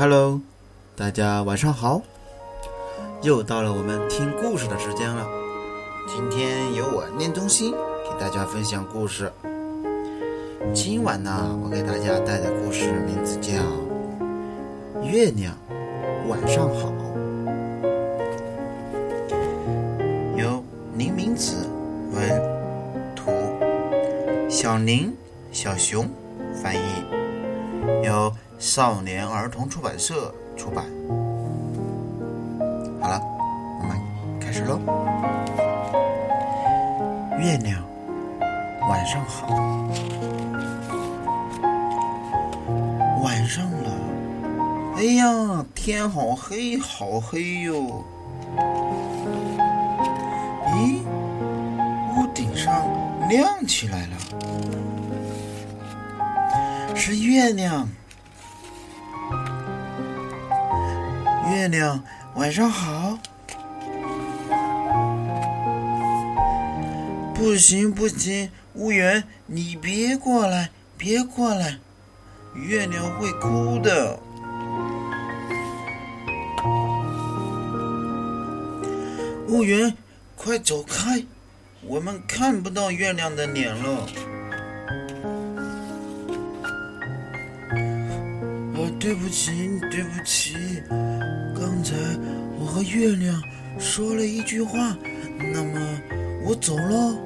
Hello，大家晚上好！又到了我们听故事的时间了。今天由我念中心给大家分享故事。今晚呢，我给大家带的故事名字叫《月亮晚上好》，由林明子文图，小宁小熊翻译，由少年儿童出版社出版。好了，我们开始喽。月亮晚上好。晚上了，哎呀，天好黑，好黑哟！咦，屋顶上亮起来了，是月亮。月亮，晚上好。不行不行，乌云，你别过来，别过来。月亮会哭的。乌云，快走开，我们看不到月亮的脸了。对不起，对不起，刚才我和月亮说了一句话，那么我走喽，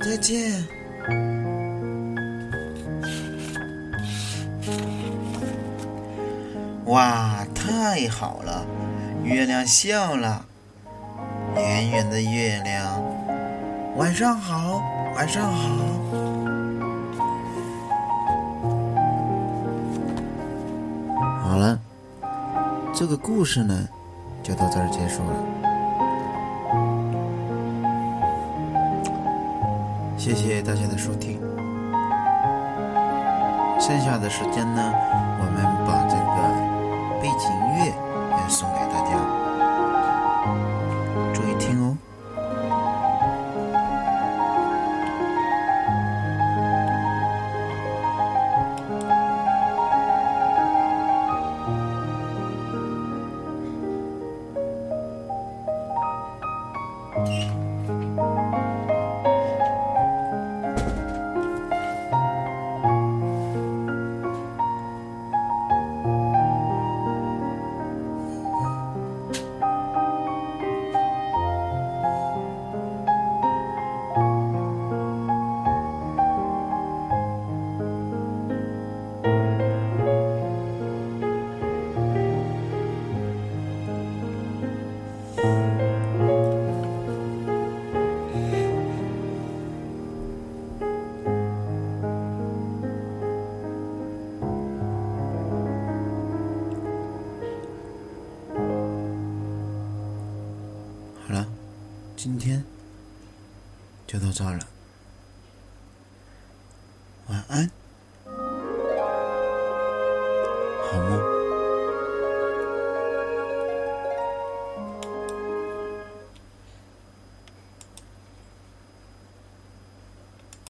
再见。哇，太好了！月亮笑了，圆圆的月亮，晚上好，晚上好。这个故事呢，就到这儿结束了。谢谢大家的收听。剩下的时间呢，我们今天就到这儿了，晚安，